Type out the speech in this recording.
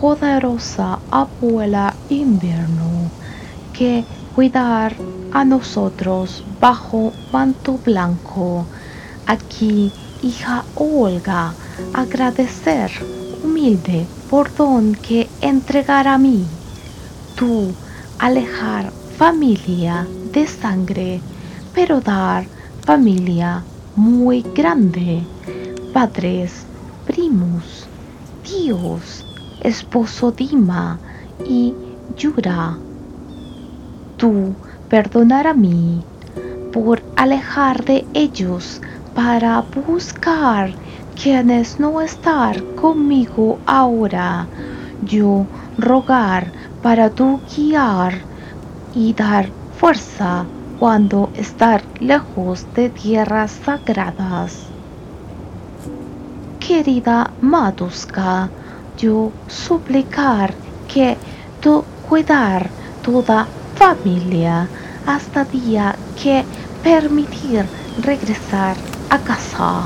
poderosa abuela invierno, que cuidar a nosotros bajo manto blanco. Aquí, hija Olga, agradecer humilde por don que entregar a mí. Tú, alejar familia de sangre, pero dar familia muy grande, padres, primos, tíos, esposo Dima y Yura. Tú perdonar a mí por alejar de ellos para buscar quienes no estar conmigo ahora. Yo rogar para tu guiar y dar fuerza cuando estar lejos de tierras sagradas. Querida Matuska, yo suplicar que tú cuidar toda familia hasta día que permitir regresar a casa.